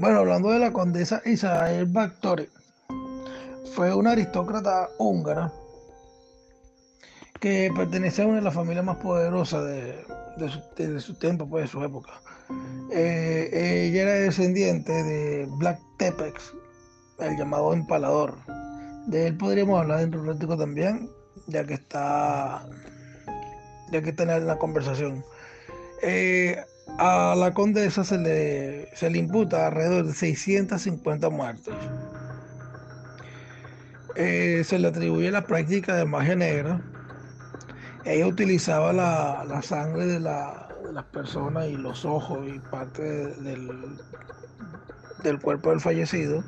Bueno, hablando de la condesa Isabel Báthory, fue una aristócrata húngara que pertenece a una de las familias más poderosas de, su, tiempo, pues, de su época. Eh, ella era descendiente de Black Tepex, el llamado empalador. De él podríamos hablar dentro un ratico también, ya que está, ya que está en la conversación. Eh, a la condesa se le, se le imputa alrededor de 650 muertes. Eh, se le atribuye la práctica de magia negra. Ella utilizaba la, sangre de, las personas y los ojos y parte del, del cuerpo del fallecido.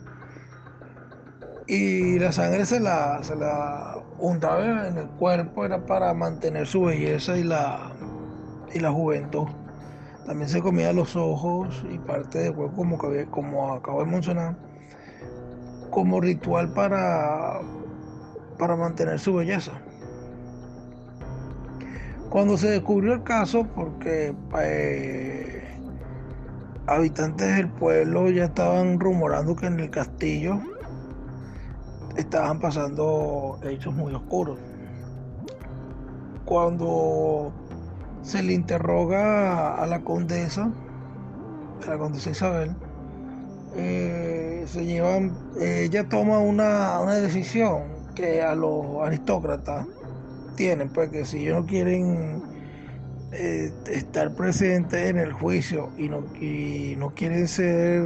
Y la sangre se la, se la untaba en el cuerpo, era para mantener su belleza y la, y la juventud. También se comía los ojos y parte del cuerpo, como, como acabo de mencionar, como ritual para, para mantener su belleza. Cuando se descubrió el caso, porque eh, habitantes del pueblo ya estaban rumorando que en el castillo estaban pasando hechos muy oscuros. Cuando se le interroga a la condesa, a la condesa Isabel, eh, se llevan, ella toma una, decisión que a los aristócratas tienen, pues que si ellos no quieren eh, estar presentes en el juicio y no, y no quieren ser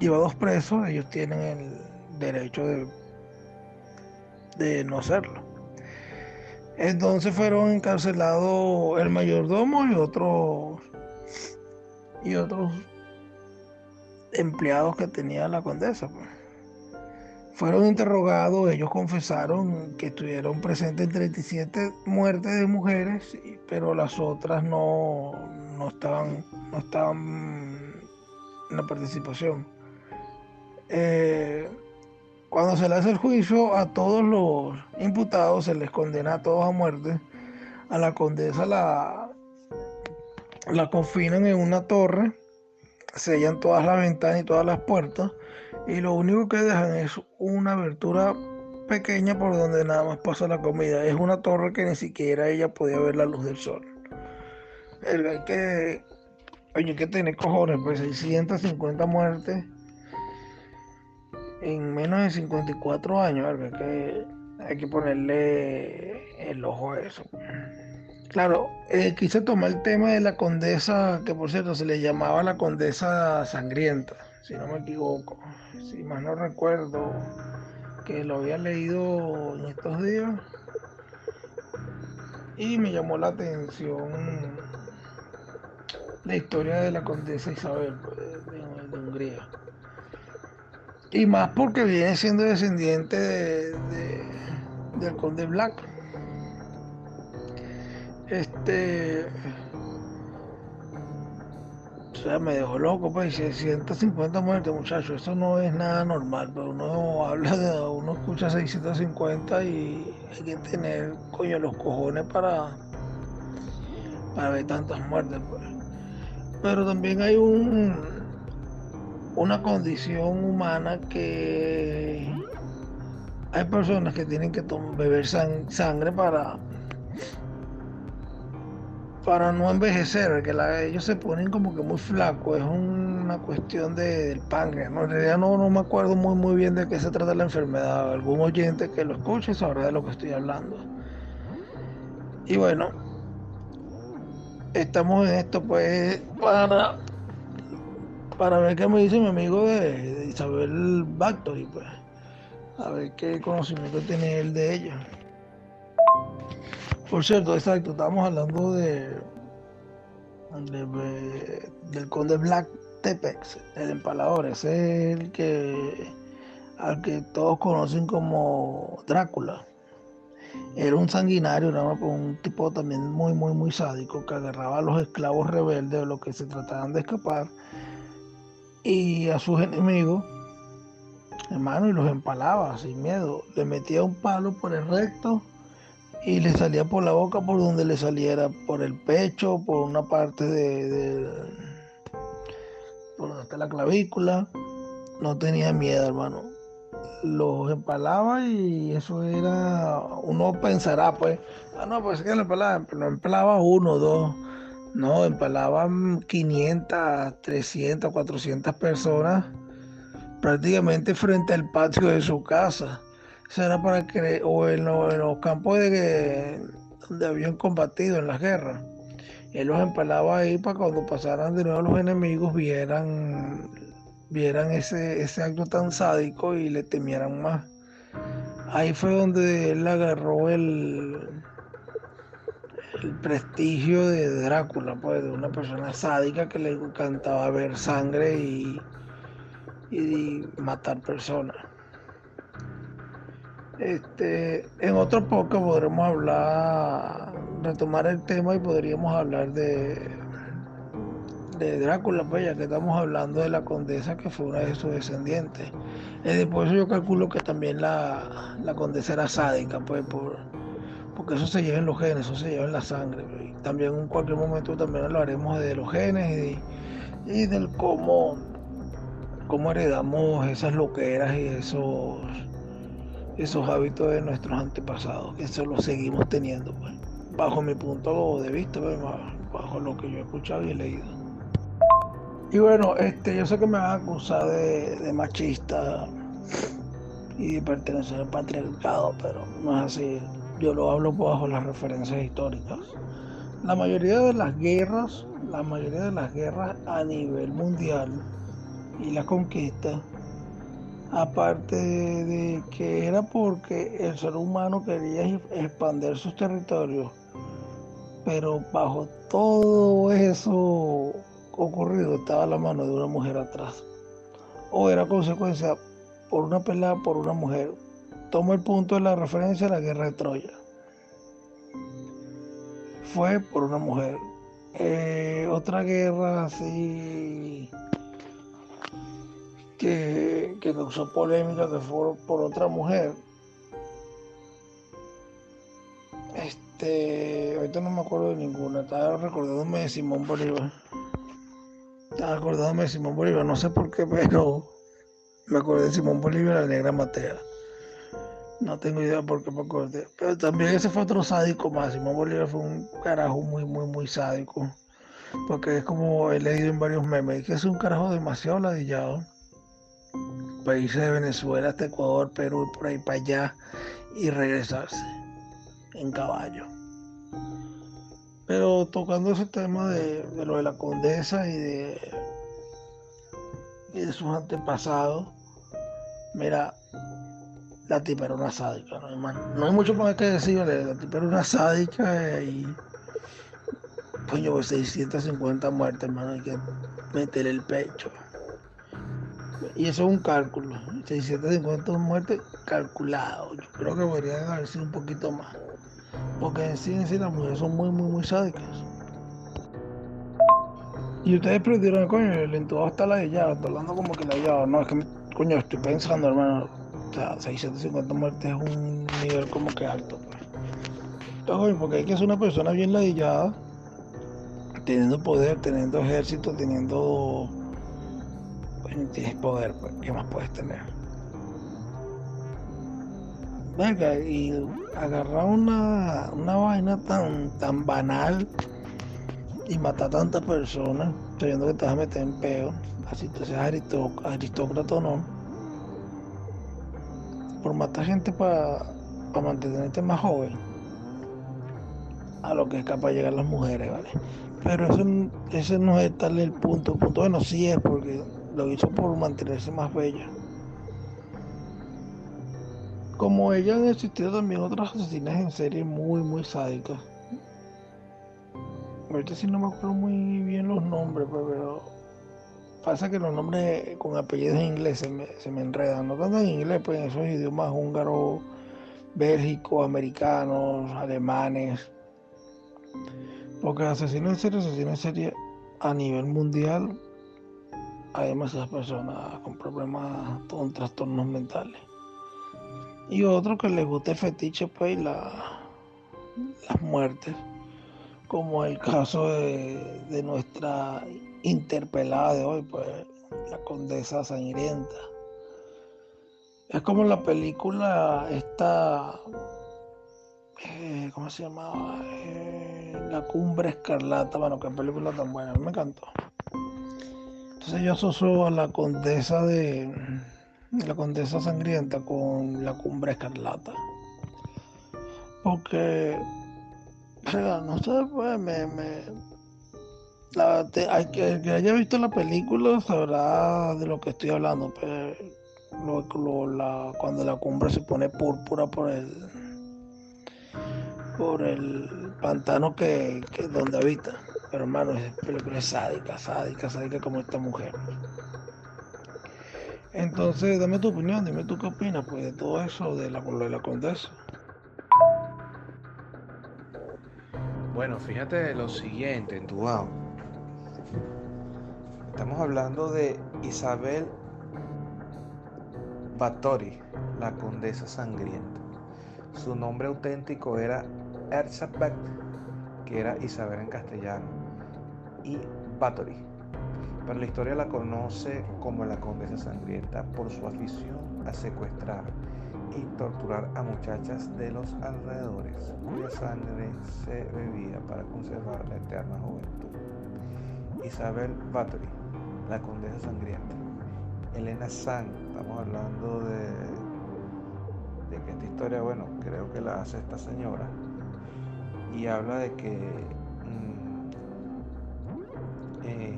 llevados presos, ellos tienen el derecho de, de no hacerlo. Entonces fueron encarcelados el mayordomo y otros y otros empleados que tenía la condesa. Pues. Fueron interrogados, ellos confesaron que estuvieron presentes en 37 muertes de mujeres, pero las otras no, no estaban, no estaban en la participación. Eh, cuando se le hace el juicio a todos los imputados, se les condena a todos a muerte. A la condesa la, confinan en una torre, sellan todas las ventanas y todas las puertas y lo único que dejan es una abertura pequeña por donde nada más pasa la comida. Es una torre que ni siquiera ella podía ver la luz del sol. hay que, hay que tener cojones, pues 650 muertes en menos de 54 años, que hay que ponerle el ojo a eso. Claro, eh, quise tomar el tema de la condesa, que por cierto se le llamaba la condesa sangrienta, si no me equivoco. Si más no recuerdo, que lo había leído en estos días. Y me llamó la atención la historia de la condesa Isabel pues, de Hungría. Y más porque viene siendo descendiente de, del conde Black. Este. O sea, me dejó loco, pues 650 muertes, muchachos. Eso no es nada normal, pero uno habla de. Uno escucha 650 y hay que tener, coño, los cojones para. para ver tantas muertes, pues. Pero también hay un una condición humana que hay personas que tienen que beber sangre para para no envejecer, que ellos se ponen como que muy flacos, es una cuestión del páncreas, ¿no? en realidad no, no me acuerdo muy muy bien de qué se trata la enfermedad, algún oyente que lo escuche sabrá de lo que estoy hablando. Y bueno, estamos en esto pues para para ver qué me dice mi amigo de, Isabel Bactory, pues. A ver qué conocimiento tiene él de ella. Por cierto, exacto, estamos hablando de, del conde Black Tepex, el empalador, ese es el que al que todos conocen como Drácula. Era un sanguinario, un tipo también muy, muy, muy sádico que agarraba a los esclavos rebeldes de los que se trataban de escapar y a sus enemigos, hermano, y los empalaba sin miedo. Le metía un palo por el recto y le salía por la boca por donde le saliera, por el pecho, por una parte de, por hasta la clavícula. No tenía miedo, hermano. Los empalaba y eso era, uno pensará, pues, ah, no, pues que lo empalaba, no empalaba uno, dos, no, empalaban 500, 300, 400 personas prácticamente frente al patio de su casa. Eso era para que, o en, los campos de, donde habían combatido en las guerras. Él los empalaba ahí para cuando pasaran de nuevo los enemigos vieran, vieran ese, ese acto tan sádico y le temieran más. Ahí fue donde él agarró el, el prestigio de Drácula, pues, de una persona sádica que le encantaba ver sangre y, y matar personas. Este, en otro poco podremos hablar, retomar el tema y podríamos hablar de, de Drácula, pues ya que estamos hablando de la condesa que fue una de sus descendientes. Eso yo calculo que también la, la condesa era sádica, pues por, porque eso se lleva en los genes, eso se lleva en la sangre. También en cualquier momento también hablaremos de los genes y, y del cómo cómo heredamos esas loqueras y esos, esos hábitos de nuestros antepasados, que eso lo seguimos teniendo, pues, bajo mi punto de vista, pues, bajo lo que yo he escuchado y he leído. Y bueno, este, yo sé que me van a acusar de, machista y de pertenecer al patriarcado, pero no es así. Yo lo hablo bajo las referencias históricas. La mayoría de las guerras, la mayoría de las guerras a nivel mundial y la conquista, aparte de que era porque el ser humano quería expandir sus territorios, pero bajo todo eso ocurrido estaba la mano de una mujer atrás, o era consecuencia por una pelea por una mujer. Tomo el punto de la referencia a la guerra de Troya. Fue por una mujer. Eh, otra guerra así que, causó polémica que fue por otra mujer. Este, ahorita no me acuerdo de ninguna, estaba recordándome de Simón Bolívar. Estaba acordándome de Simón Bolívar, no sé por qué, pero me acordé de Simón Bolívar la negra Matea. No tengo idea por qué me acordé. Pero también ese fue otro sádico más. Bolívar fue un carajo muy, muy, muy sádico. Porque es como he leído en varios memes, que es un carajo demasiado ladillado países de Venezuela hasta Ecuador, Perú por ahí para allá y regresarse en caballo. Pero tocando ese tema de, lo de la condesa y de, y de sus antepasados, mira, la tipa una sádica, ¿no, No hay mucho más que decir, la tipa era una sádica y coño, 650 pues, muertes, hermano, hay que meter el pecho. Y eso es un cálculo. 650 muertes calculado. Yo creo que podrían haber sido un poquito más. Porque en sí, en sí las mujeres son muy, muy, muy sádicas. Y ustedes perdieron, coño, el entuado está la llave, está hablando como que la llave. No, es que, coño, estoy pensando, hermano. Sea, 650 muertes es un nivel como que alto, pues. Porque hay que ser una persona bien ladillada, teniendo poder, teniendo ejército, teniendo tienes poder, pues, ¿qué más puedes tener? Venga, y agarrar una, una vaina tan, tan banal y matar a tantas personas, sabiendo que te vas a meter en peo, así te seas aristócrata o no, por matar gente para mantenerte más joven, a lo que es capaz de llegar las mujeres, ¿vale? Pero eso, ese no es tal el punto. Punto, bueno, sí es porque lo hizo por mantenerse más bella. Como ella han existido también otras asesinas en serie muy, muy sádicas. Ahorita sí no me acuerdo muy bien los nombres, pues, pero pasa que los nombres con apellidos en inglés se me, se me enredan. No tanto en inglés, pues en esos idiomas húngaros, bélgicos, americanos, alemanes. Porque asesinos en serie, asesinos en serie a nivel mundial hay demasiadas personas con problemas, con trastornos mentales. Y otro que les gusta el fetiche, pues, la, las muertes, como el caso de, nuestra interpelada de hoy, pues, la condesa sangrienta. Es como la película esta, eh, ¿cómo se llamaba? Eh, la cumbre escarlata, bueno, qué película tan buena, me encantó. Entonces yo asocio a la condesa de la condesa sangrienta con la cumbre escarlata. Porque, o sea, no sé, pues me, me la, hay que, que haya visto la película sabrá de lo que estoy hablando, pero cuando la cumbre se pone púrpura por el por el pantano que, que donde habita. Pero hermano, es película sádica, sádica, sádica como esta mujer. Entonces, dame tu opinión, dime tú qué opinas pues, de todo eso de la, de la condesa. Bueno, fíjate lo siguiente, en tu Estamos hablando de Isabel Báthory, la condesa sangrienta. Su nombre auténtico era Erzsébet, que era Isabel en castellano, y Báthory. Pero la historia la conoce como la condesa sangrienta por su afición a secuestrar y torturar a muchachas de los alrededores, cuya sangre se bebía para conservar la eterna juventud. Isabel Báthory, la condesa sangrienta. Elena San, estamos hablando de, de que esta historia, bueno, creo que la hace esta señora, y habla de que mm, eh,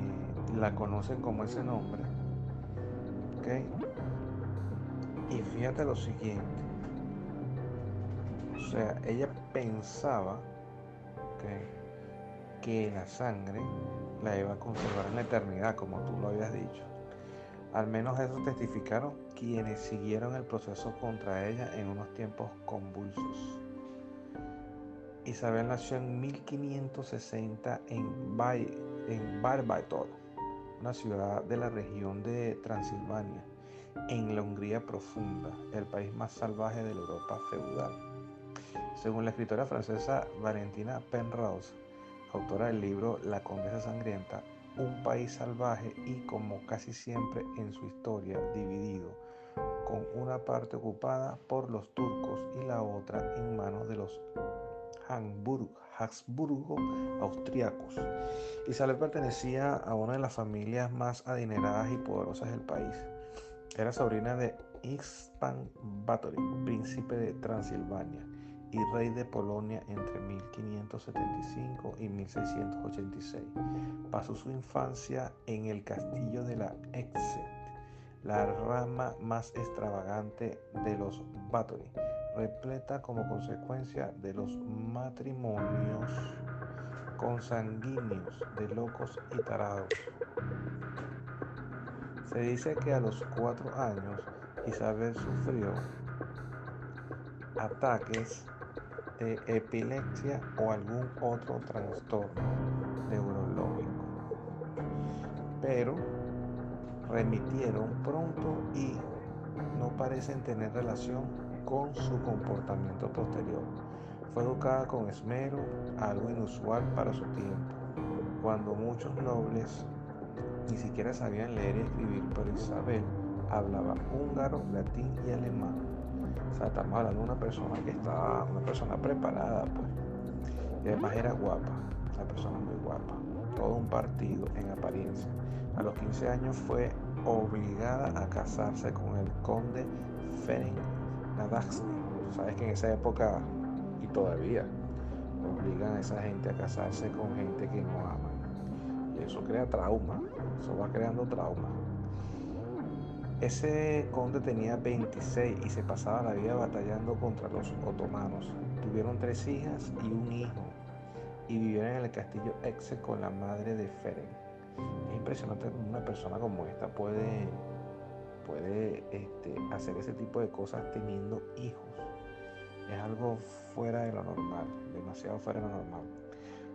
la conocen como ese nombre. ¿Ok? Y fíjate lo siguiente. O sea, ella pensaba que la sangre la iba a conservar en la eternidad, como tú lo habías dicho. Al menos eso testificaron quienes siguieron el proceso contra ella en unos tiempos convulsos. Isabel nació en 1560 en, Bay, en Barbator, una ciudad de la región de Transilvania, en la Hungría profunda, el país más salvaje de la Europa feudal. Según la escritora francesa Valentina Penrose, autora del libro La Condesa Sangrienta, un país salvaje y como casi siempre en su historia dividido, con una parte ocupada por los turcos y la otra en manos de los Habsburgo austriacos. Isabel pertenecía a una de las familias más adineradas y poderosas del país. Era sobrina de Ispan Báthory, príncipe de Transilvania y rey de Polonia entre 1575 y 1686. Pasó su infancia en el castillo de la Exet, la rama más extravagante de los Báthory, repleta como consecuencia de los matrimonios consanguíneos de locos y tarados. Se dice que a los cuatro años Isabel sufrió ataques de epilepsia o algún otro trastorno neurológico. Pero remitieron pronto y no parecen tener relación con su comportamiento posterior. Fue educada con esmero, algo inusual para su tiempo, cuando muchos nobles ni siquiera sabían leer y escribir, pero Isabel hablaba húngaro, latín y alemán o sea, estamos hablando una persona que estaba, una persona preparada, pues. Y además era guapa, una persona muy guapa. Todo un partido en apariencia. A los 15 años fue obligada a casarse con el conde Ferenc Nadaxny. Sabes que en esa época, y todavía, obligan a esa gente a casarse con gente que no ama. Y eso crea trauma, eso va creando trauma. Ese conde tenía 26 y se pasaba la vida batallando contra los otomanos. Tuvieron tres hijas y un hijo y vivieron en el castillo Exe con la madre de Feren. Es impresionante cómo una persona como esta puede, puede este, hacer ese tipo de cosas teniendo hijos. Es algo fuera de lo normal, demasiado fuera de lo normal.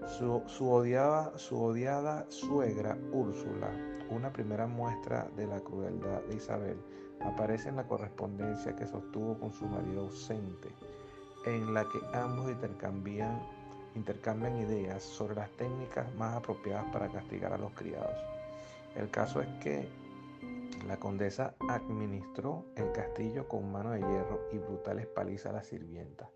Su, su, odiada, su odiada suegra Úrsula una primera muestra de la crueldad de Isabel aparece en la correspondencia que sostuvo con su marido ausente, en la que ambos intercambian, ideas sobre las técnicas más apropiadas para castigar a los criados. El caso es que La condesa administró el castillo con mano de hierro y brutales palizas a las sirvientas,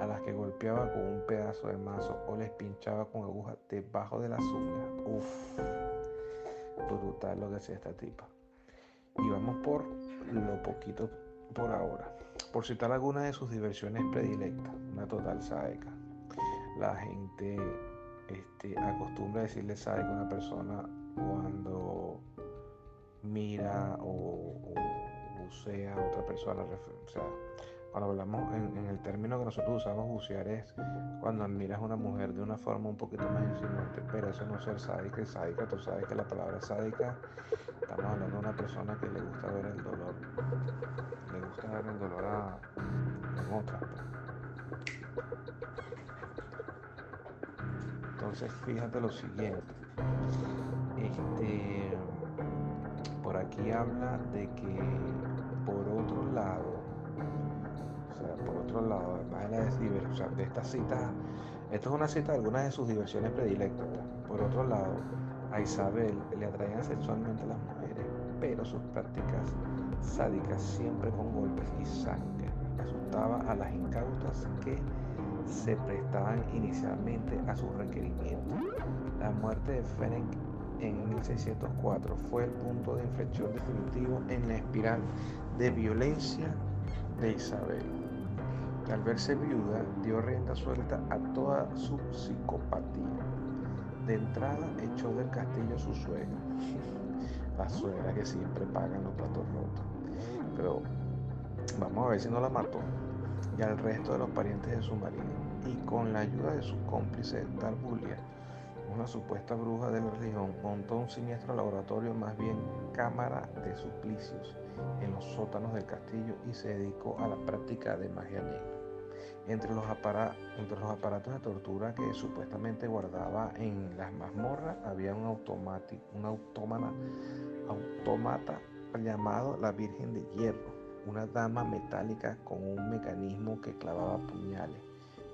a las que golpeaba con un pedazo de mazo o les pinchaba con agujas debajo de las uñas. Uf, brutal lo que hacía esta tipa. Y vamos por lo poquito por ahora. Por citar algunas de sus diversiones predilectas, una total sádica. La gente este, acostumbra decirle sádica a una persona cuando mira o, bucea a otra persona. O sea, cuando hablamos en, el término que nosotros usamos bucear es cuando admiras a una mujer de una forma un poquito más insinuante, pero eso no es ser sádica sádica. Tú sabes que la palabra sádica, estamos hablando de una persona que le gusta ver el dolor, le gusta ver el dolor a, en otra. Entonces, fíjate lo siguiente. Este por aquí habla de que por otro lado, por otro lado, además de, la o sea, de esta cita, esto es una cita de algunas de sus diversiones predilectas. Por otro lado, a Isabel le atraían sexualmente las mujeres, pero sus prácticas sádicas siempre con golpes y sangre asustaba a las incautas que se prestaban inicialmente a sus requerimientos. La muerte de Fennec en 1604 fue el punto de inflexión definitivo en la espiral de violencia de Isabel, al verse viuda dio rienda suelta a toda su psicopatía. De entrada echó del castillo a su suegra, la suegra que siempre paga los platos rotos. Pero vamos a ver si no la mató, y al resto de los parientes de su marido, y con la ayuda de su cómplice Darbulia, una supuesta bruja de la religión, montó un siniestro laboratorio, más bien cámara de suplicios, en los sótanos del castillo y se dedicó a la práctica de magia negra. Entre los, aparatos de tortura que supuestamente guardaba en las mazmorras había un, un autómata llamado la Virgen de Hierro, una dama metálica con un mecanismo que clavaba puñales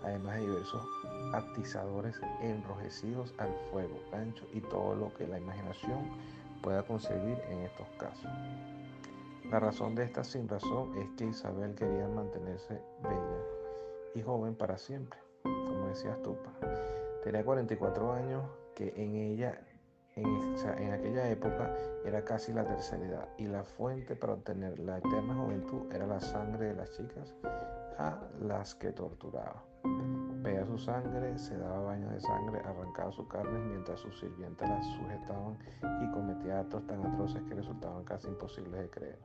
además de diversos atizadores enrojecidos al fuego, gancho y todo lo que la imaginación pueda concebir en estos casos. La razón de esta sin razón es que Isabel quería mantenerse bella y joven para siempre, como decías tú. Tenía 44 años, que en ella, en, en aquella época, era casi la tercera edad, y la fuente para obtener la eterna juventud era la sangre de las chicas a las que torturaba. Veía su sangre, se daba baño de sangre, arrancaba su carne mientras sus sirvientes las sujetaban y cometía actos tan atroces que resultaban casi imposibles de creer.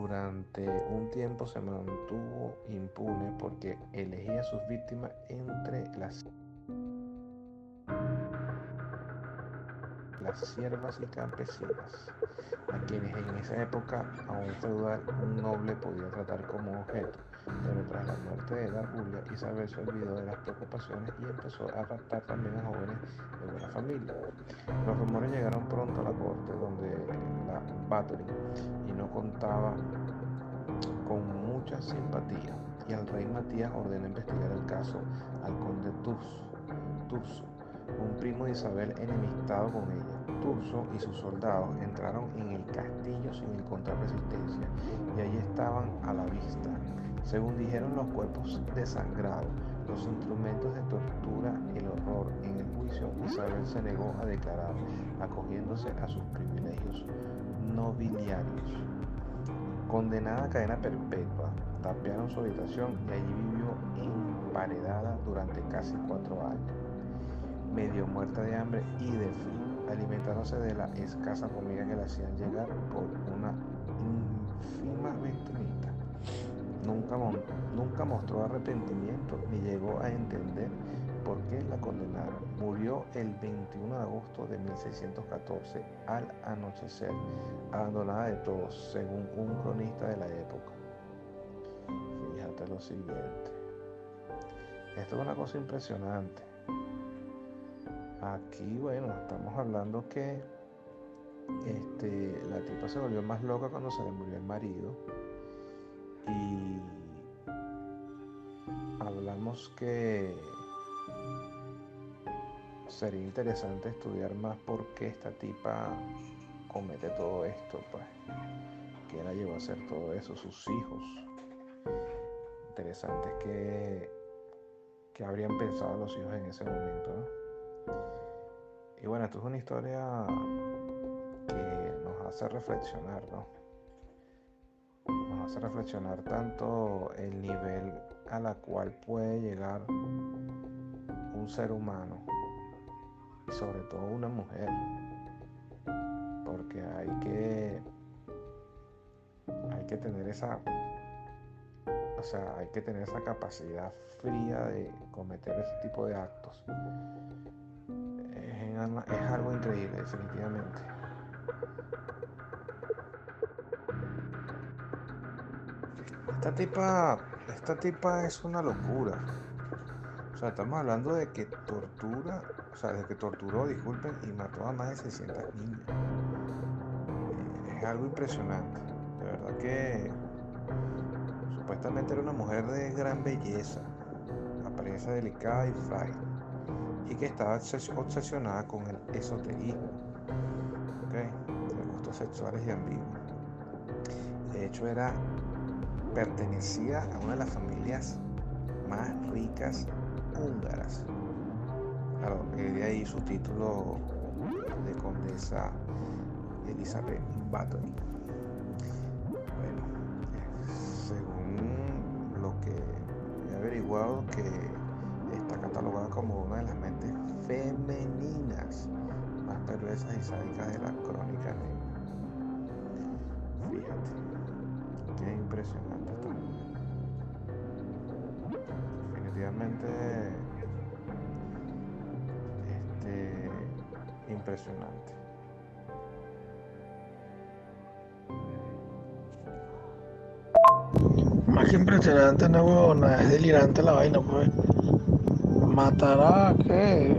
Durante un tiempo se mantuvo impune porque elegía sus víctimas entre las las siervas y campesinas, a quienes en esa época a un feudal un noble podía tratar como objeto, pero tras la muerte de la Julia, Isabel se olvidó de las preocupaciones y empezó a raptar también a jóvenes de buena familia. Los rumores llegaron pronto a la corte donde la Battery y no contaba con mucha simpatía y el rey Matías ordenó investigar el caso al conde Turso un primo de Isabel enemistado con ella. Turso y sus soldados entraron en el castillo sin encontrar resistencia y allí estaban a la vista. Según dijeron los cuerpos desangrados, los instrumentos de tortura, el horror en el juicio, Isabel se negó a declarar, acogiéndose a sus privilegios nobiliarios. Condenada a cadena perpetua, tapearon su habitación y allí vivió emparedada durante casi cuatro años medio muerta de hambre y de frío, alimentándose de la escasa comida que le hacían llegar por una ínfima ventanita. Nunca, nunca mostró arrepentimiento ni llegó a entender por qué la condenaron. Murió el 21 de agosto de 1614 al anochecer, abandonada de todos, según un cronista de la época. Fíjate lo siguiente. Esto es una cosa impresionante. Aquí, bueno, estamos hablando que este, la tipa se volvió más loca cuando se le murió el marido. Y hablamos que sería interesante estudiar más por qué esta tipa comete todo esto, pues, que la llevó a hacer todo eso, sus hijos. Interesante es que, que habrían pensado los hijos en ese momento, ¿no? Y bueno, esto es una historia que nos hace reflexionar, ¿no? Reflexionar tanto el nivel a la cual puede llegar un ser humano y sobre todo una mujer porque hay que hay que tener esa o sea hay que tener esa capacidad fría de cometer ese tipo de actos. Es algo increíble definitivamente esta tipa esta tipa es una locura o sea, estamos hablando de que tortura, o sea, de que torturó, disculpen, y mató a más de 600 niñas. Es algo impresionante. De verdad que supuestamente era una mujer de gran belleza, apariencia delicada y frágil, y que estaba obsesionada con el esoterismo, ¿okay? de gustos sexuales y ambiguos. De hecho, era pertenecía a una de las familias más ricas húngaras. Claro, de ahí su título de condesa Elizabeth Bathory. Bueno, según lo que he averiguado, que está catalogada como una de las mentes femeninas más perversas y sádicas de la crónica negra. Fíjate, qué impresionante Definitivamente este, impresionante. Más que impresionante, no, nada, es delirante la vaina, pues. Matará que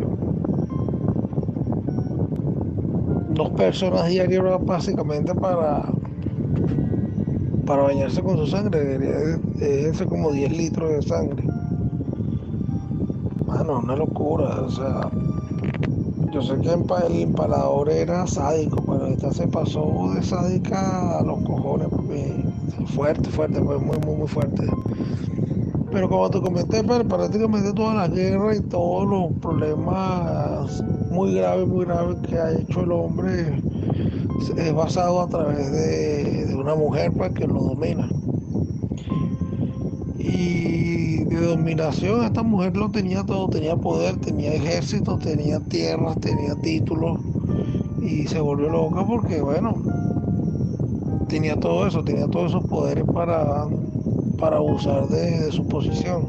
dos personas diarias básicamente para para bañarse con su sangre, es como 10 litros de sangre. Mano, una locura, o sea, yo sé que el empalador era sádico, pero esta se pasó de sádica a los cojones, porque fuerte, fuerte, pues muy, muy, muy fuerte. Pero como te comenté, prácticamente toda la guerra y todos los problemas muy graves, muy graves que ha hecho el hombre es basado a través de, una mujer pues, que lo domina. Y de dominación esta mujer lo tenía todo, tenía poder, tenía ejército, tenía tierras, tenía títulos y se volvió loca porque bueno, tenía todo eso, tenía todos esos poderes para, para abusar de, su posición.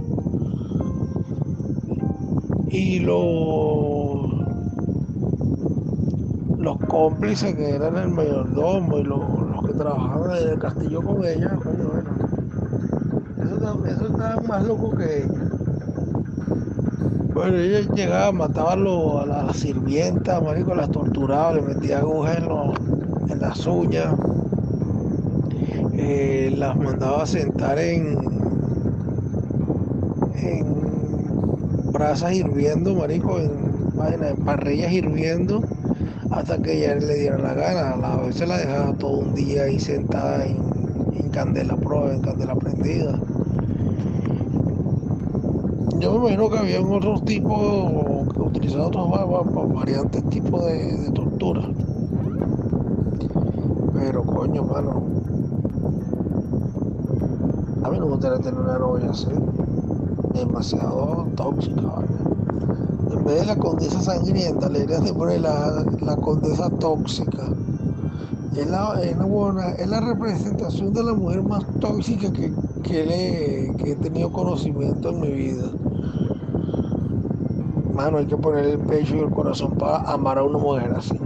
Y los, los cómplices que eran el mayordomo y los, trabajaban en el castillo con ella, bueno, eso, estaba más loco que ella. Bueno, ella llegaba, mataba a, las sirvientas, marico, las torturaba, le metía agujas en, en las uñas eh, las mandaba a sentar en, en brasas hirviendo, marico, en, en parrillas hirviendo, hasta que ella le diera la gana. A veces la dejaba todo un día ahí sentada en, candela pro, en candela prendida. Yo me imagino que había otros tipos que utilizaban otros variantes tipos de, de tortura. Pero coño, mano, a mí no me gustaría tener una novia así, demasiado tóxica. En vez de la condesa sangrienta, le irías de poner la, la condesa tóxica. Es la, es, es la representación de la mujer más tóxica que, que, le, que he tenido conocimiento en mi vida. Mano, hay que poner el pecho y el corazón para amar a una mujer así.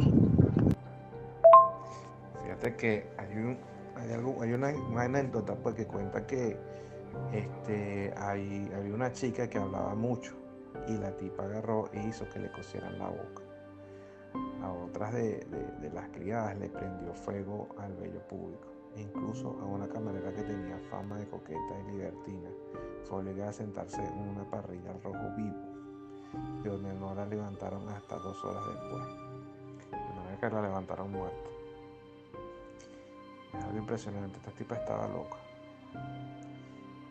Fíjate que hay un, hay, una, anécdota pues, que cuenta que este, hay, había una chica que hablaba mucho y la tipa agarró e hizo que le cosieran la boca. A otras de, las criadas le prendió fuego al bello público. E incluso a una camarera que tenía fama de coqueta y libertina fue obligada a sentarse en una parrilla al rojo vivo, de donde no la levantaron hasta dos horas después. De manera que la levantaron muerta. Es algo impresionante. Esta tipa estaba loca.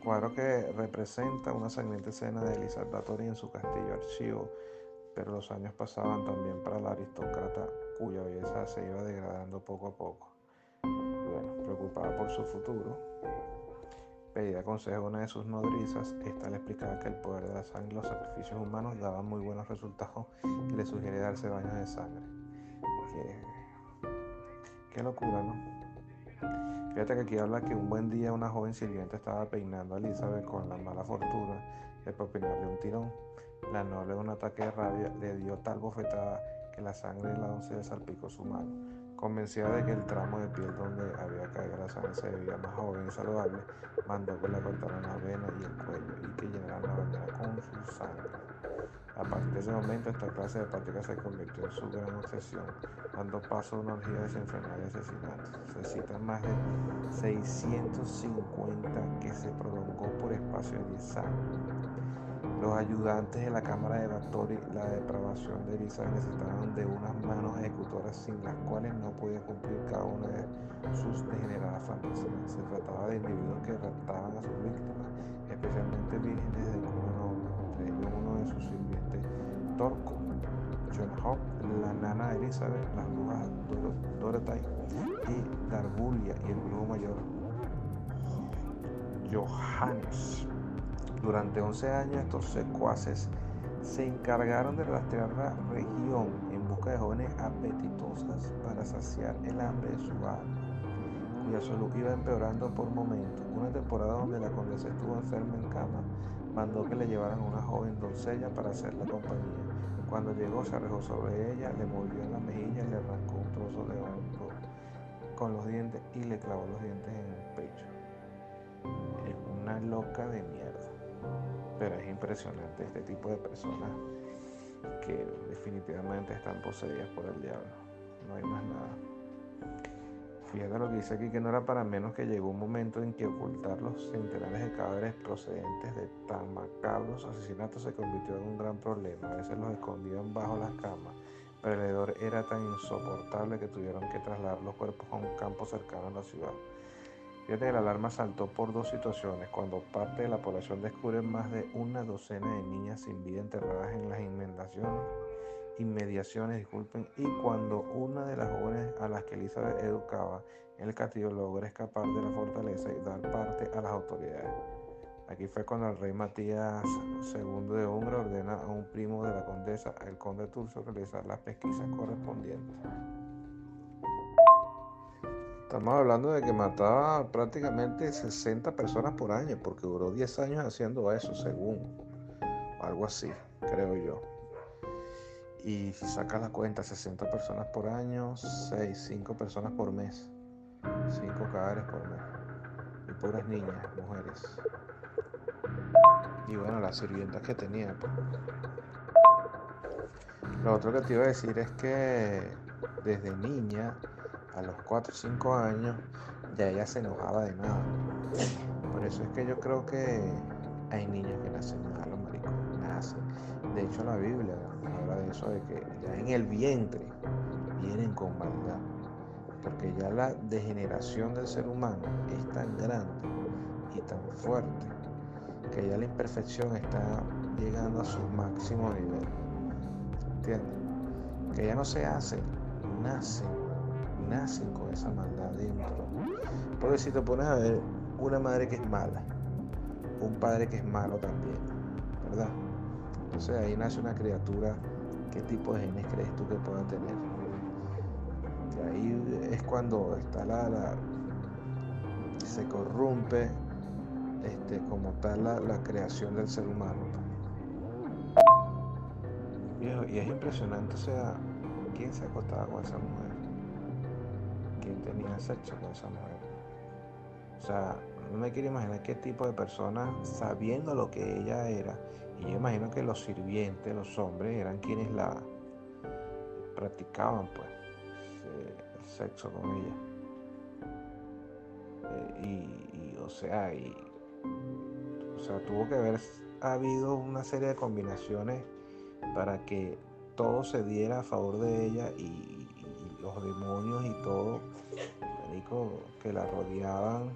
Cuadro que representa una sangrienta escena de Elizabeth Bathory en su castillo archivo, pero los años pasaban también para la aristócrata cuya belleza se iba degradando poco a poco. bueno, preocupada por su futuro, pedía consejo a una de sus nodrizas. Esta le explicaba que el poder de la sangre y los sacrificios humanos daban muy buenos resultados y le sugiere darse baños de sangre. Qué locura, ¿no? Fíjate que aquí habla que un buen día una joven sirviente estaba peinando a Elizabeth con la mala fortuna de propinarle un tirón. La noble, en un ataque de rabia, le dio tal bofetada que la sangre de la doncella salpicó su mano. Convencida de que el tramo de piel donde había caído la sangre se veía más joven y saludable, mandó que le cortaran la vena y el cuello y que llenaran la bañera con su sangre. A partir de ese momento, esta clase de práctica se convirtió en su gran obsesión, dando paso a una orgía desenfrenada y asesinatos. Se citan más de 650 que se prolongó por espacio de 10 años. Los ayudantes de la Cámara de Bathory, la depravación de Elizabeth necesitaban de unas manos ejecutoras sin las cuales no podía cumplir cada una de sus degeneradas fantasías. Se trataba de individuos que raptaban a sus víctimas, especialmente vírgenes de cuna noble, uno de sus sirvientes, Torco, John Hawk, la nana Elizabeth, las brujas Dorothy y Garbulia y el brujo mayor Johannes. Durante 11 años estos secuaces se encargaron de rastrear la región en busca de jóvenes apetitosas para saciar el hambre de su alma, cuya salud iba empeorando por momentos. Una temporada donde la condesa estuvo enferma en cama, mandó que le llevaran una joven doncella para hacerle compañía. Cuando llegó se arrojó sobre ella, le mordió en la mejilla, le arrancó un trozo de hombro con los dientes y le clavó los dientes en el pecho. Es una loca de mierda. Pero es impresionante este tipo de personas que definitivamente están poseídas por el diablo. No hay más nada. Fíjate lo que dice aquí, que no era para menos que llegó un momento en que ocultar los centenares de cadáveres procedentes de tan macabros asesinatos se convirtió en un gran problema. A veces los escondían bajo las camas, pero el hedor era tan insoportable que tuvieron que trasladar los cuerpos a un campo cercano a la ciudad. Fíjate que la alarma saltó por dos situaciones, cuando parte de la población descubre más de una docena de niñas sin vida enterradas en las inmediaciones, inmediaciones disculpen, y cuando una de las jóvenes a las que Elizabeth educaba en el castillo logra escapar de la fortaleza y dar parte a las autoridades. Aquí fue cuando el rey Matías II de Hungría ordena a un primo de la condesa, el conde Turso, realizar las pesquisas correspondientes. Estamos hablando de que mataba prácticamente 60 personas por año, porque duró 10 años haciendo eso, según. Algo así, creo yo. Y si sacas la cuenta, 60 personas por año, 6, 5 personas por mes. 5 cadáveres por mes. Y puras niñas, mujeres. Y bueno, las sirvientas que tenía. Pues. Lo otro que te iba a decir es que desde niña a los 4 o 5 años ya ella se enojaba de nada. Por eso es que yo creo que hay niños que nacen malos, maricos, nacen. De hecho la Biblia de eso, de que ya en el vientre vienen con maldad. Porque ya la degeneración del ser humano es tan grande y tan fuerte que ya la imperfección está llegando a su máximo nivel. ¿Entiendes? Que ya no se hace, nacen nacen con esa maldad dentro. Porque si te pones a ver, una madre que es mala, un padre que es malo también, ¿verdad? Entonces ahí nace una criatura, ¿qué tipo de genes crees tú que pueda tener? Y ahí es cuando está la, se corrompe este, como tal la, la creación del ser humano. Y es impresionante, o sea, ¿quién se acostaba con esa mujer? quién tenía sexo con esa mujer. O sea, no me quiero imaginar qué tipo de persona, sabiendo lo que ella era, y yo imagino que los sirvientes, los hombres, eran quienes la practicaban, pues, el sexo con ella. Eh, y, o sea, y, o sea, tuvo que haber habido una serie de combinaciones para que todo se diera a favor de ella y, los demonios y todo que la rodeaban,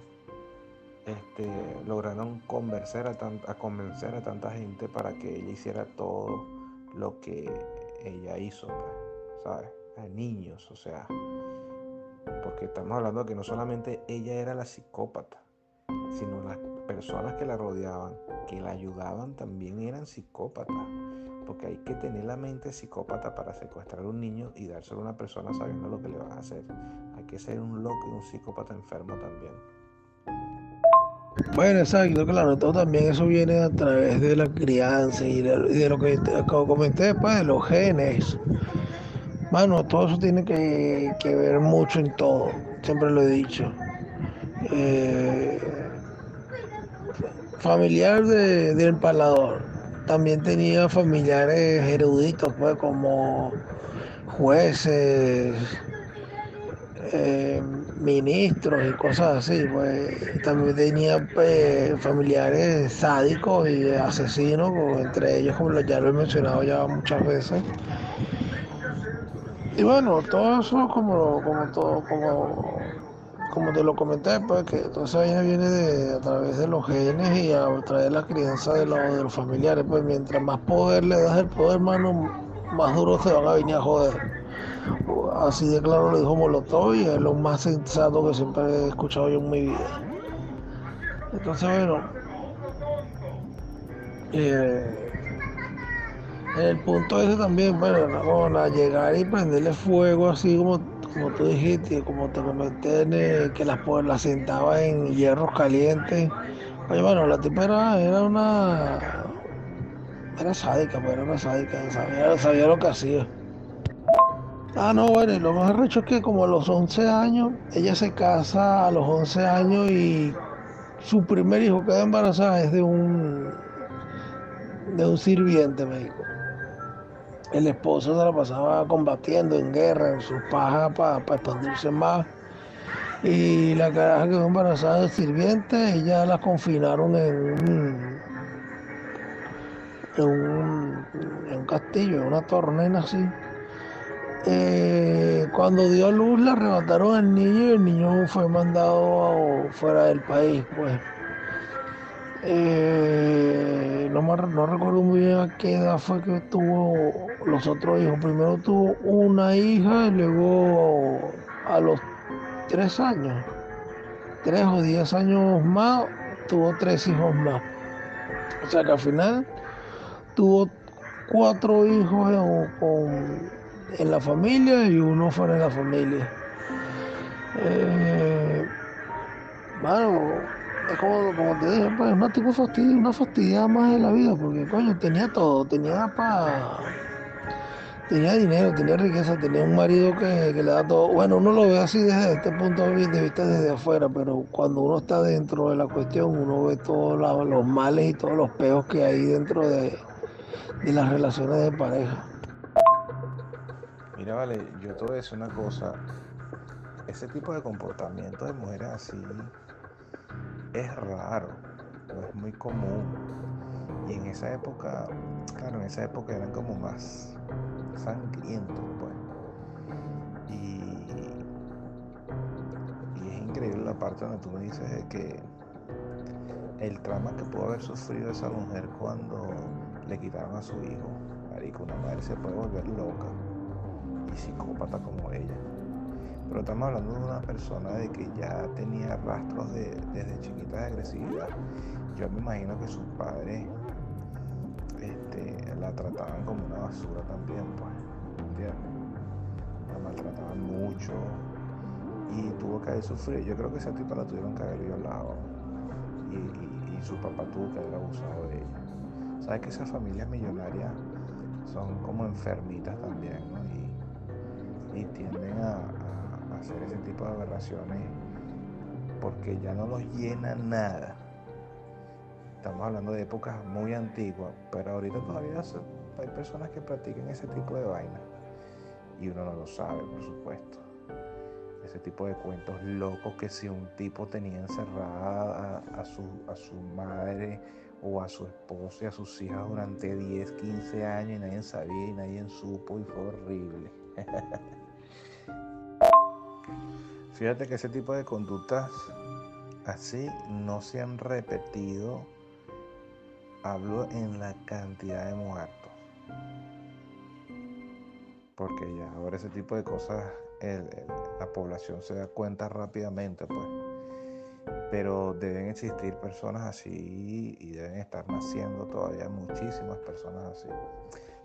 este, lograron convencer a, a convencer a tanta gente para que ella hiciera todo lo que ella hizo, pues, ¿sabes? A niños, o sea, porque estamos hablando de que no solamente ella era la psicópata, sino las personas que la rodeaban, que la ayudaban, también eran psicópatas. Porque hay que tener la mente psicópata para secuestrar a un niño y dárselo a una persona sabiendo lo que le van a hacer. Hay que ser un loco y un psicópata enfermo también. Bueno, exacto, claro, todo también eso viene a través de la crianza y de, lo que comenté después, de los genes. Bueno, todo eso tiene que, ver mucho en todo, siempre lo he dicho. Eh, familiar de, del palador, también tenía familiares eruditos, pues como jueces, eh, ministros y cosas así, pues también tenía pues, familiares sádicos y asesinos, entre ellos como ya lo he mencionado ya muchas veces. Y bueno, todo eso como, como todo, como, como te lo comenté, pues que toda esa viene de, a través de los genes y a través de la crianza de, los, de los familiares, pues mientras más poder le das el poder, hermano, más duro se van a venir a joder. Así de claro lo dijo Molotov y es lo más sensato que siempre he escuchado yo en mi vida. Entonces, bueno, eh, el punto ese también, bueno, llegar y prenderle fuego así como, como tú dijiste, como te comenté, que las, las sentaba en hierros calientes. Oye, bueno, la tipa era, una... Era sádica, pues era una sádica, sabía lo que hacía. Ah, no, bueno, y lo más recho es que como a los 11 años, ella se casa a los 11 años y su primer hijo queda embarazada es de un de un sirviente médico el esposo se la pasaba combatiendo en guerra, en sus pajas para expandirse más. Y la caraja quedó embarazada de sirviente, ella la confinaron en un, en un, en un castillo, en una tornena así. Eh, cuando dio a luz le arrebataron al niño y el niño fue mandado fuera del país, pues. Eh, no, no recuerdo muy bien a qué edad fue que tuvo los otros hijos. Primero tuvo una hija y luego a los tres años, tres o diez años más, tuvo tres hijos más. O sea que al final tuvo cuatro hijos en, la familia y uno fuera de la familia. Eh, bueno, es como, te dije, pues una tipo fastidio, una fastidia más de la vida, porque coño, tenía todo, tenía para tenía dinero, tenía riqueza, tenía un marido que, le da todo. Bueno, uno lo ve así desde este punto de vista desde afuera, pero cuando uno está dentro de la cuestión, uno ve todos los males y todos los peos que hay dentro de, las relaciones de pareja. Mira, vale, yo te voy a decir una cosa. Ese tipo de comportamiento de mujeres así es raro, no es muy común. Y en esa época, claro, en esa época eran como más sangrientos, pues. Y, y, es increíble la parte donde tú me dices de que el trauma que pudo haber sufrido esa mujer cuando le quitaron a su hijo. Marico, una madre se puede volver loca y psicópata como ella. Pero estamos hablando de una persona de que ya tenía rastros de, desde chiquita de agresividad. Yo me imagino que sus padres este, la trataban como una basura también, pues. La maltrataban mucho y tuvo que haber sufrido. Yo creo que esa tipa la tuvieron que haber violado y, y, su papá tuvo que haber abusado de ella. ¿Sabes que esas familias millonarias son como enfermitas también. Y, tienden a, hacer ese tipo de aberraciones porque ya no los llena nada Estamos hablando de épocas muy antiguas, pero ahorita todavía hay personas que practican ese tipo de vaina. Y uno no lo sabe, por supuesto. Ese tipo de cuentos locos que si un tipo tenía encerrada a, su, a su madre o a su esposa y a sus hijas durante 10, 15 años y nadie sabía y nadie supo y fue horrible. Fíjate que ese tipo de conductas así no se han repetido, hablo en la cantidad de muertos. Porque ya ahora ese tipo de cosas la población se da cuenta rápidamente, pues. Pero deben existir personas así y deben estar naciendo todavía muchísimas personas así.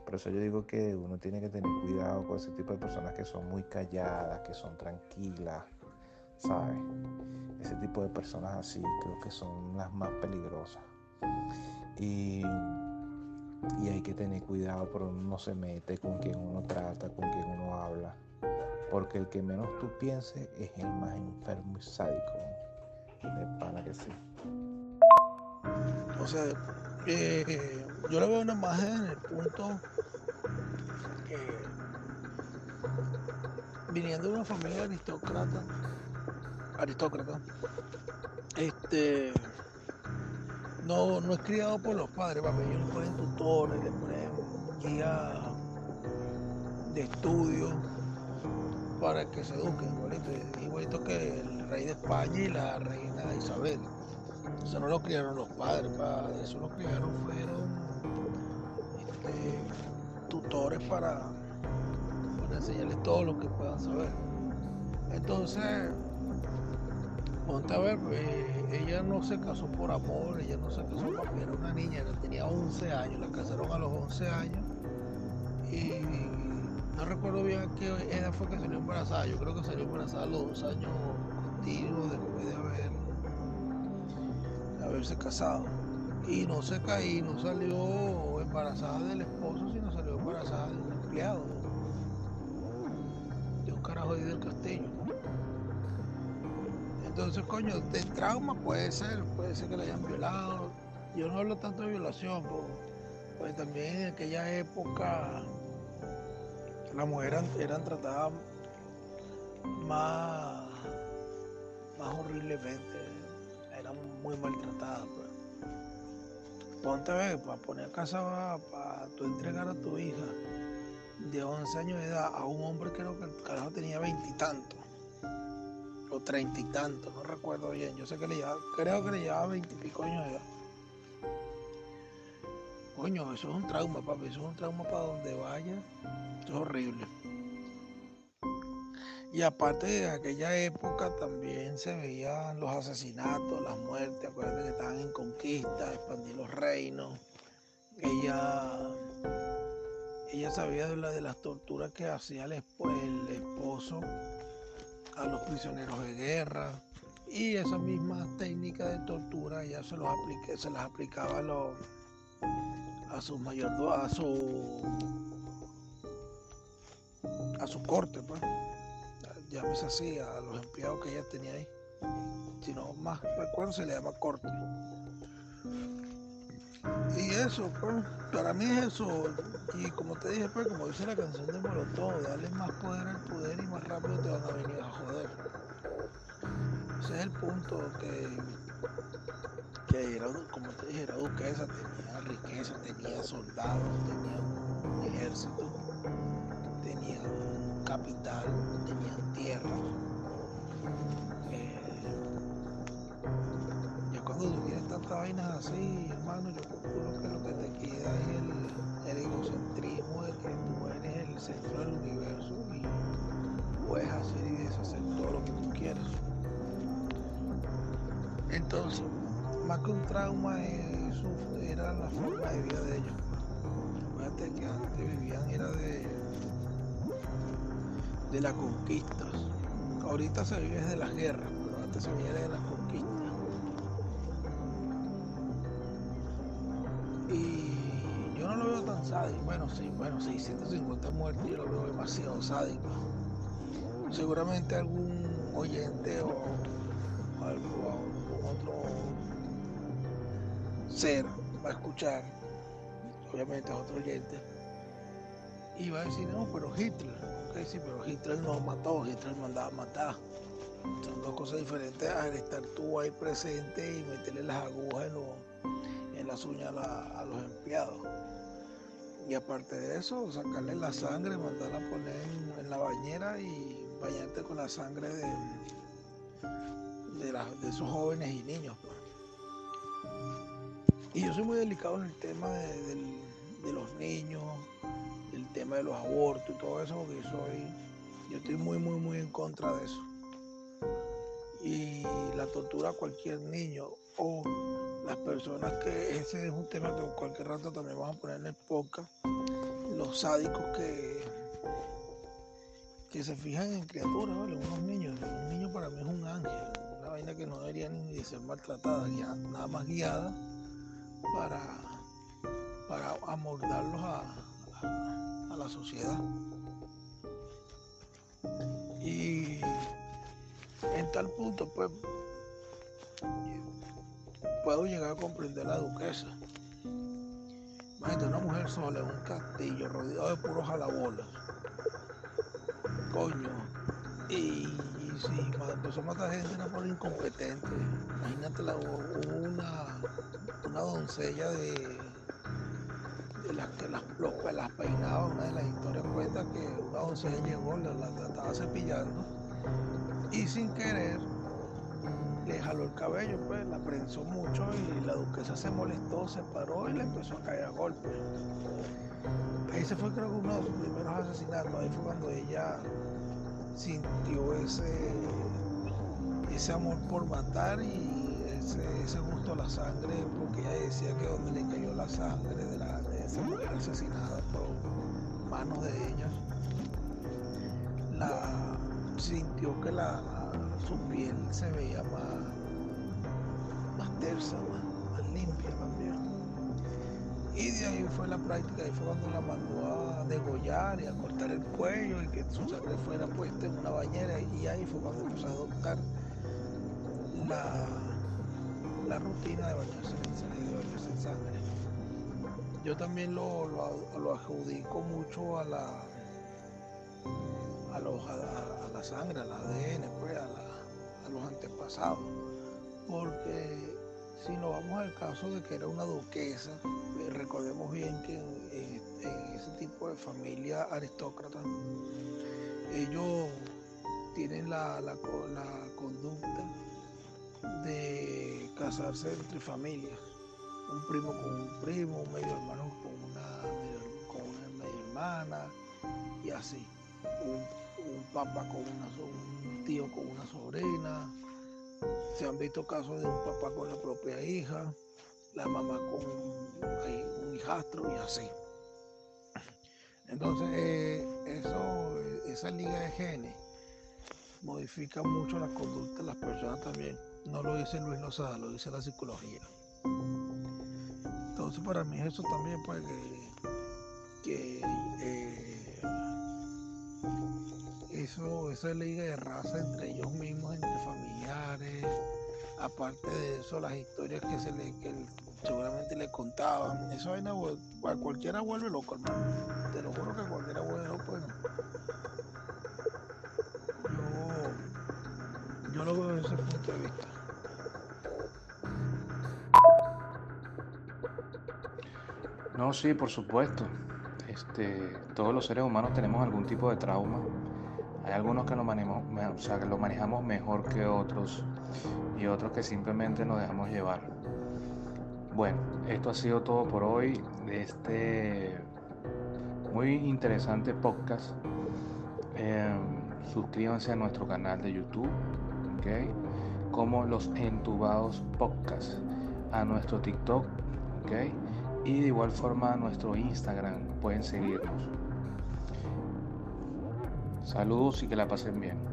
Por eso yo digo que uno tiene que tener cuidado con ese tipo de personas que son muy calladas, que son tranquilas, ¿sabes? Ese tipo de personas así creo que son las más peligrosas. Y, y hay que tener cuidado, pero uno no se mete con quien uno trata, con quien uno habla. Porque el que menos tú pienses es el más enfermo y sádico. De pana que sí. O sea, eh, yo le veo una imagen en el punto que viniendo de una familia aristócrata, aristócrata, este no, no es criado por los padres, papi. Ellos le ponen tutores, le ponen guía de estudio para que se eduquen, igualito, que el rey de España y la reina Isabel. Eso no lo criaron los padres, eso lo criaron fueron este, tutores para, enseñarles todo lo que puedan saber. Entonces, ponte a ver, eh, ella no se casó por amor, ella no se casó porque era una niña, ella tenía 11 años, la casaron a los 11 años y no recuerdo bien qué edad fue que salió embarazada. Yo creo que salió embarazada a los dos años continuos después de haber haberse casado. Y no se caí, no salió embarazada del esposo, sino salió embarazada de un empleado, de un carajo ahí del castillo. Entonces, coño, de trauma puede ser, puede ser que la hayan violado. Yo no hablo tanto de violación, pues también en aquella época las mujeres eran, tratadas más, más horriblemente, eran muy maltratadas. Pues. Ponte a ver, para poner casa, para tú entregar a tu hija de 11 años de edad a un hombre creo que el carajo tenía veintitantos o treinta y tantos, no recuerdo bien, yo sé que le llevaba, creo que le llevaba veintipico años de edad. Coño, eso es un trauma, papi, eso es un trauma para donde vaya es horrible. Y aparte de aquella época también se veían los asesinatos, las muertes, acuérdate que estaban en conquista, expandir los reinos. Ella, ella sabía de, la, de las torturas que hacía el, esposo a los prisioneros de guerra. Y esa misma técnica de tortura ella se, los aplique, se las aplicaba a, a sus mayordomos, a su a su corte, pues. Llámese así, a los empleados que ella tenía ahí. Si no más recuerdo, se le llama corte. Y eso, pues, para mí es eso. Y como te dije, pues, como dice la canción de Molotov, darle más poder al poder y más rápido te van a venir a joder. Ese es el punto que, que era, como te dije, era duquesa, tenía riqueza, tenía soldados, tenía un ejército capital, tenían tierra. Eh, ya cuando tienes tantas vainas así, hermano, yo creo que lo que te queda es el, egocentrismo de que tú eres el centro del universo y puedes hacer y deshacer todo lo que tú quieras. Entonces, más que un trauma, eso era la forma de vida de ellos. Fíjate que antes vivían, era de de las conquistas. Ahorita se vive desde las guerras, pero antes se vivía de las conquistas. Y yo no lo veo tan sádico. Bueno, sí, bueno, 650 muertos yo lo veo demasiado sádico. Seguramente algún oyente o, algún otro ser va a escuchar, obviamente es otro oyente, y va a decir, no, pero Hitler sí, pero Hitler no mató, Hitler mandaba a matar. Son dos cosas diferentes al estar tú ahí presente y meterle las agujas en, las uñas a, los empleados. Y aparte de eso, sacarle la sangre, mandarla a poner en, la bañera y bañarte con la sangre de, de, esos jóvenes y niños. Pues. Y yo soy muy delicado en el tema de, los niños, tema de los abortos y todo eso, porque soy, yo estoy muy, muy, muy en contra de eso. Y la tortura a cualquier niño o las personas que, ese es un tema que cualquier rato también vamos a poner en el podcast, los sádicos que, que se fijan en criaturas, ¿vale? unos niños. Un niño para mí es un ángel, una vaina que no debería ni ser maltratada, nada más guiada para, para amordarlos a, la sociedad. Y en tal punto, pues, puedo llegar a comprender la duquesa. Imagínate una mujer sola en un castillo rodeado de puros jalabolas. Coño. Y, si empezó a matar gente era por incompetente. Imagínate la, una, una doncella de, las que las, las peinaba, una de las historias cuenta que una doncella llegó, la, estaba cepillando y sin querer le jaló el cabello, pues la prensó mucho y la duquesa se molestó, se paró y le empezó a caer a golpes. Ahí se fue creo que uno de sus primeros asesinatos, ahí fue cuando ella sintió ese, ese amor por matar y ese, gusto la sangre, porque ella decía que donde le cayó la sangre de, la, de esa mujer asesinada por manos de ella, la sintió que la, su piel se veía más, más tersa, más, limpia también. Y de ahí fue la práctica, ahí fue cuando la mandó a degollar y a cortar el cuello y que su sangre fuera puesta en una bañera y ahí fue cuando empezó a adoptar la, la rutina de bañarse en, sangre. Yo también lo, lo, adjudico mucho a la a, los, a, la sangre, al ADN, pues, a los antepasados, porque si nos vamos al caso de que era una duquesa, eh, recordemos bien que en, ese tipo de familia aristócrata, ellos tienen la, la, conducta de casarse entre familias, un primo con un primo, un medio hermano con una, con una media hermana y así, un, un papá con una, tío con una sobrina. Se han visto casos de un papá con la propia hija, la mamá con un hijastro y así. Entonces, eh, eso, esa liga de genes modifica mucho la conducta de las personas también. No lo dice Luis Lozada, lo dice la psicología. Entonces, para mí eso también, pues, que, eh, eso, esa liga de raza entre ellos mismos, entre familiares, aparte de eso, las historias que se le, que seguramente le contaban, eso vaina cualquiera vuelve loco, hermano. Te lo juro que cualquiera vuelve loco. Yo, yo lo veo desde ese punto de vista. No, sí, por supuesto. Este, todos los seres humanos tenemos algún tipo de trauma hay algunos que lo manejamos, mejor que otros y otros que simplemente nos dejamos llevar. Bueno, esto ha sido todo por hoy de este muy interesante podcast. Em, suscríbanse a nuestro canal de YouTube, como los entubados podcast, a nuestro TikTok. Y de igual forma nuestro Instagram, pueden seguirnos. Saludos y que la pasen bien.